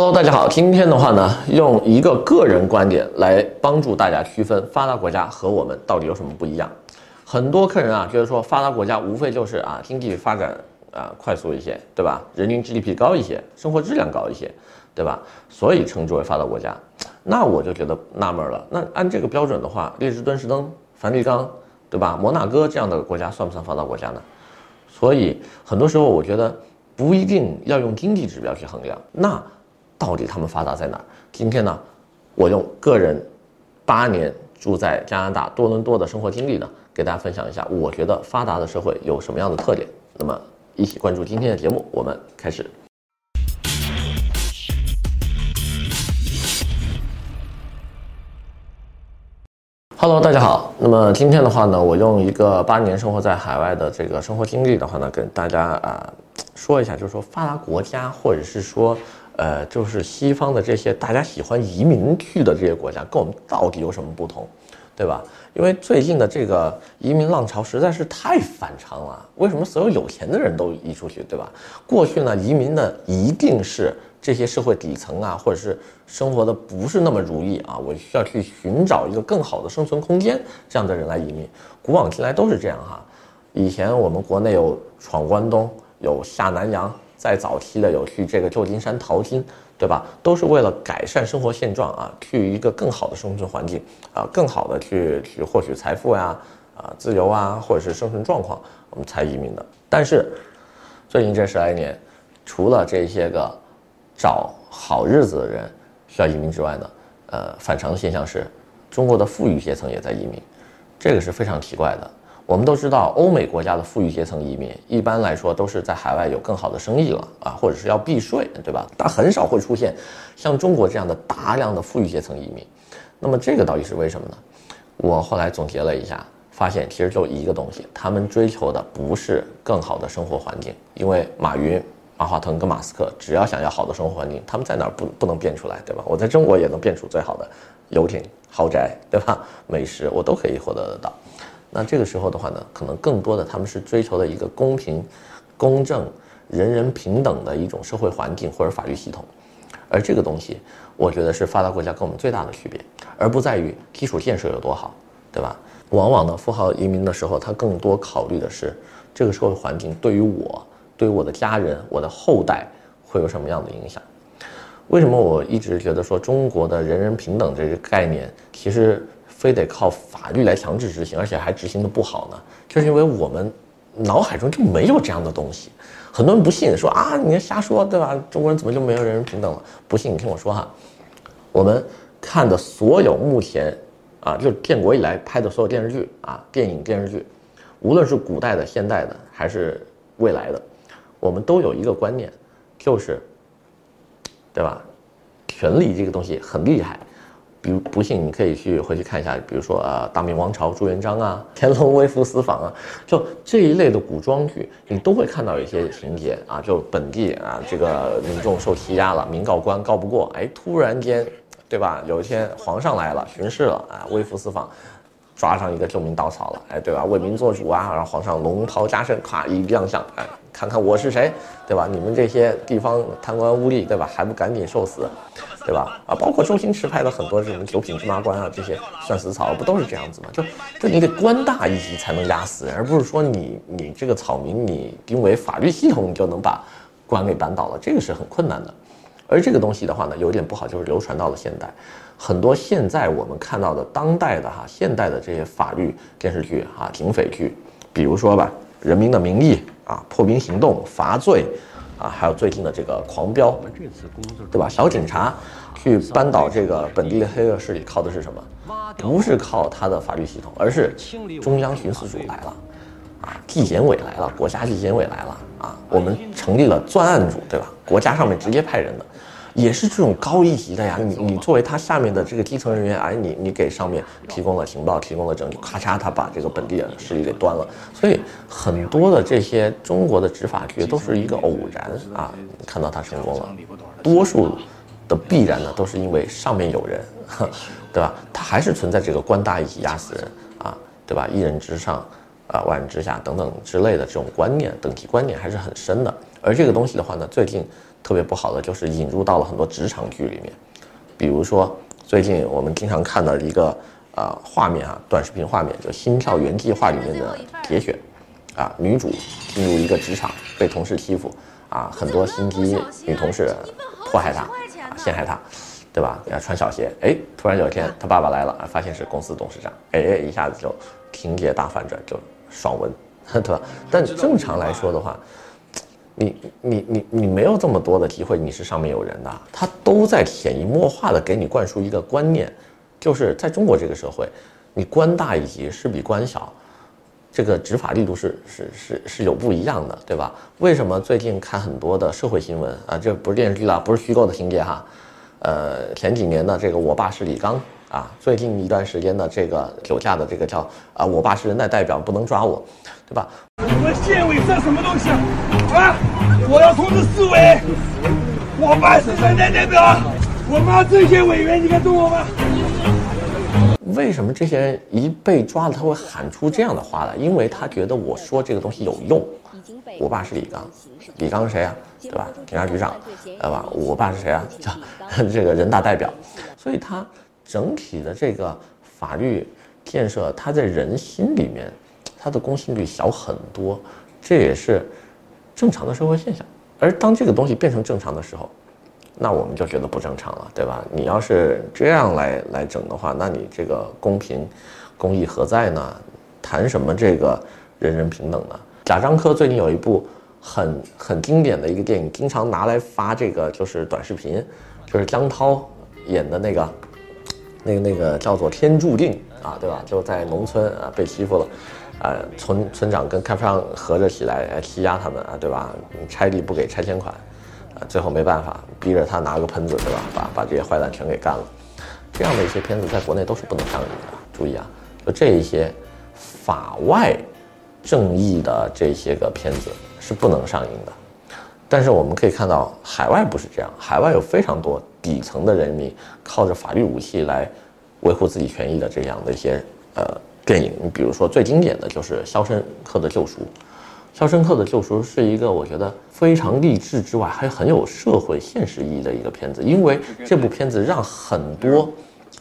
Hello，大家好，今天的话呢，用一个个人观点来帮助大家区分发达国家和我们到底有什么不一样。很多客人啊，觉得说发达国家无非就是啊经济发展啊快速一些，对吧？人均 GDP 高一些，生活质量高一些，对吧？所以称之为发达国家。那我就觉得纳闷了，那按这个标准的话，列支敦士登、梵蒂冈，对吧？摩纳哥这样的国家算不算发达国家呢？所以很多时候我觉得不一定要用经济指标去衡量。那到底他们发达在哪儿？今天呢，我用个人八年住在加拿大多伦多的生活经历呢，给大家分享一下，我觉得发达的社会有什么样的特点。那么，一起关注今天的节目，我们开始。Hello，大家好。那么今天的话呢，我用一个八年生活在海外的这个生活经历的话呢，跟大家啊、呃、说一下，就是说发达国家，或者是说。呃，就是西方的这些大家喜欢移民去的这些国家，跟我们到底有什么不同，对吧？因为最近的这个移民浪潮实在是太反常了。为什么所有有钱的人都移出去，对吧？过去呢，移民的一定是这些社会底层啊，或者是生活的不是那么如意啊，我需要去寻找一个更好的生存空间，这样的人来移民。古往今来都是这样哈。以前我们国内有闯关东，有下南洋。在早期的有去这个旧金山淘金，对吧？都是为了改善生活现状啊，去一个更好的生存环境啊，更好的去去获取财富呀，啊，自由啊，或者是生存状况，我们才移民的。但是最近这十来年，除了这些个找好日子的人需要移民之外呢，呃，反常的现象是，中国的富裕阶层也在移民，这个是非常奇怪的。我们都知道，欧美国家的富裕阶层移民一般来说都是在海外有更好的生意了啊，或者是要避税，对吧？但很少会出现像中国这样的大量的富裕阶层移民。那么这个到底是为什么呢？我后来总结了一下，发现其实就一个东西，他们追求的不是更好的生活环境，因为马云、马化腾跟马斯克只要想要好的生活环境，他们在哪儿不不能变出来，对吧？我在中国也能变出最好的游艇、豪宅，对吧？美食我都可以获得得到。那这个时候的话呢，可能更多的他们是追求的一个公平、公正、人人平等的一种社会环境或者法律系统，而这个东西，我觉得是发达国家跟我们最大的区别，而不在于基础建设有多好，对吧？往往呢，富豪移民的时候，他更多考虑的是这个社会环境对于我、对于我的家人、我的后代会有什么样的影响。为什么我一直觉得说中国的人人平等这个概念，其实。非得靠法律来强制执行，而且还执行的不好呢，就是因为我们脑海中就没有这样的东西。很多人不信，说啊，你瞎说，对吧？中国人怎么就没有人人平等了？不信，你听我说哈，我们看的所有目前啊，就建国以来拍的所有电视剧啊，电影电视剧，无论是古代的、现代的，还是未来的，我们都有一个观念，就是，对吧？权力这个东西很厉害。比如不信，你可以去回去看一下，比如说啊，大明王朝朱元璋啊，乾隆微服私访啊，就这一类的古装剧，你都会看到一些情节啊，就本地啊，这个民众受欺压了，民告官告不过，哎，突然间，对吧？有一天皇上来了，巡视了啊，微服私访，抓上一个救命稻草了，哎，对吧？为民做主啊，然后皇上龙袍加身，咔一亮相，哎，看看我是谁，对吧？你们这些地方贪官污吏，对吧？还不赶紧受死！对吧？啊，包括周星驰拍的很多这种九品芝麻官啊，这些算死草不都是这样子吗？就就你得官大一级才能压死人，而不是说你你这个草民你因为法律系统你就能把官给扳倒了，这个是很困难的。而这个东西的话呢，有点不好，就是流传到了现代，很多现在我们看到的当代的哈现代的这些法律电视剧啊，警匪剧，比如说吧，《人民的名义》啊，《破冰行动》《罚罪》。啊，还有最近的这个狂飙，对吧？小警察去扳倒这个本地的黑恶势力，靠的是什么？不是靠他的法律系统，而是中央巡视组来了，啊，纪检委来了，国家纪检委来了，啊，我们成立了专案组，对吧？国家上面直接派人的。也是这种高一级的呀，你你作为他下面的这个基层人员，哎，你你给上面提供了情报，提供了证据，咔嚓，他把这个本地的势力给端了。所以很多的这些中国的执法局都是一个偶然啊，看到他成功了，多数的必然呢都是因为上面有人，对吧？他还是存在这个官大一级压死人啊，对吧？一人之上啊，万人之下等等之类的这种观念，等级观念还是很深的。而这个东西的话呢，最近特别不好的就是引入到了很多职场剧里面，比如说最近我们经常看到一个呃画面啊，短视频画面，就《心跳原计划》里面的铁选，啊，女主进入一个职场被同事欺负，啊，很多心机女同事迫害她，啊，陷害她，对吧？要穿小鞋，哎，突然有一天她爸爸来了，啊，发现是公司董事长，哎，一下子就情节大反转，就爽文，对吧？但正常来说的话。你你你你没有这么多的机会，你是上面有人的，他都在潜移默化的给你灌输一个观念，就是在中国这个社会，你官大一级是比官小，这个执法力度是是是是有不一样的，对吧？为什么最近看很多的社会新闻啊，这不是电视剧了，不是虚构的情节哈，呃，前几年的这个我爸是李刚啊，最近一段时间的这个酒驾的这个叫啊，我爸是人大代表，不能抓我，对吧？你们县委算什么东西啊？我要通知市委，我爸是人大代表，我妈这些委员，你敢动我吗？为什么这些人一被抓了，他会喊出这样的话来？因为他觉得我说这个东西有用。我爸是李刚，李刚是谁啊？对吧？警察局长，对吧？我爸是谁啊？叫 这个人大代表。所以他整体的这个法律建设，它在人心里面。它的公信力小很多，这也是正常的社会现象。而当这个东西变成正常的时候，那我们就觉得不正常了，对吧？你要是这样来来整的话，那你这个公平、公义何在呢？谈什么这个人人平等呢？贾樟柯最近有一部很很经典的一个电影，经常拿来发这个就是短视频，就是姜涛演的那个，那个那个叫做《天注定》啊，对吧？就在农村啊被欺负了。呃，村村长跟开发商合着起来欺压他们啊，对吧？你拆地不给拆迁款，啊，最后没办法，逼着他拿个喷子，对吧？把把这些坏蛋全给干了。这样的一些片子在国内都是不能上映的。注意啊，就这一些法外正义的这些个片子是不能上映的。但是我们可以看到，海外不是这样，海外有非常多底层的人民靠着法律武器来维护自己权益的这样的一些呃。电影，你比如说最经典的就是《肖申克的救赎》，《肖申克的救赎》是一个我觉得非常励志之外，还很有社会现实意义的一个片子。因为这部片子让很多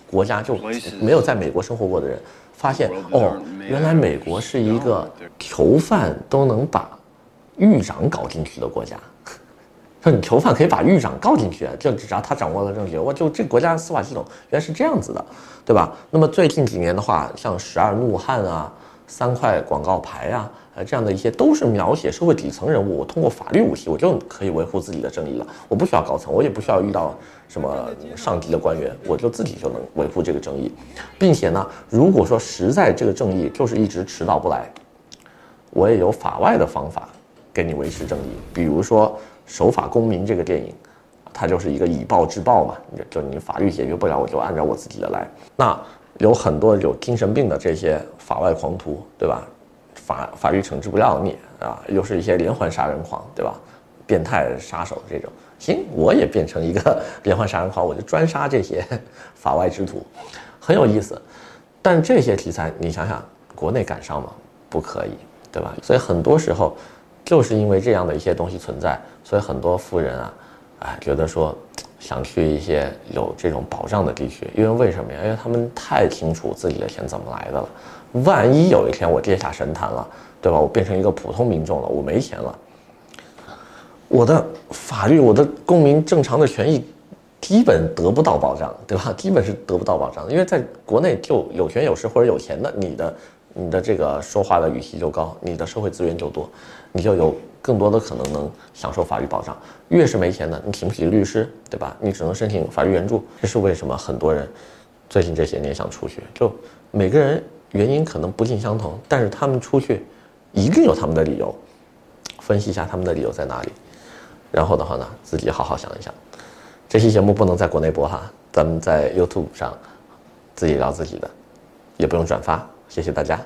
国家就没有在美国生活过的人发现，哦，原来美国是一个囚犯都能把狱长搞进去的国家。说你囚犯可以把狱长告进去，就只要他掌握了证据，我就这国家司法系统原来是这样子的，对吧？那么最近几年的话，像《十二怒汉》啊、三块广告牌啊，呃，这样的一些都是描写社会底层人物，我通过法律武器，我就可以维护自己的正义了。我不需要高层，我也不需要遇到什么上级的官员，我就自己就能维护这个正义，并且呢，如果说实在这个正义就是一直迟到不来，我也有法外的方法给你维持正义，比如说。守法公民这个电影，它就是一个以暴制暴嘛，就你法律解决不了，我就按照我自己的来。那有很多有精神病的这些法外狂徒，对吧？法法律惩治不了你啊，又是一些连环杀人狂，对吧？变态杀手这种，行，我也变成一个连环杀人狂，我就专杀这些法外之徒，很有意思。但这些题材，你想想，国内敢上吗？不可以，对吧？所以很多时候。就是因为这样的一些东西存在，所以很多富人啊，哎，觉得说想去一些有这种保障的地区，因为为什么呀？因为他们太清楚自己的钱怎么来的了。万一有一天我跌下神坛了，对吧？我变成一个普通民众了，我没钱了，我的法律、我的公民正常的权益基本得不到保障，对吧？基本是得不到保障，因为在国内就有权有势或者有钱的，你的。你的这个说话的语气就高，你的社会资源就多，你就有更多的可能能享受法律保障。越是没钱的，你请不起律师，对吧？你只能申请法律援助。这是为什么很多人最近这些年想出去？就每个人原因可能不尽相同，但是他们出去一定有他们的理由。分析一下他们的理由在哪里，然后的话呢，自己好好想一想。这期节目不能在国内播哈，咱们在 YouTube 上自己聊自己的，也不用转发。谢谢大家。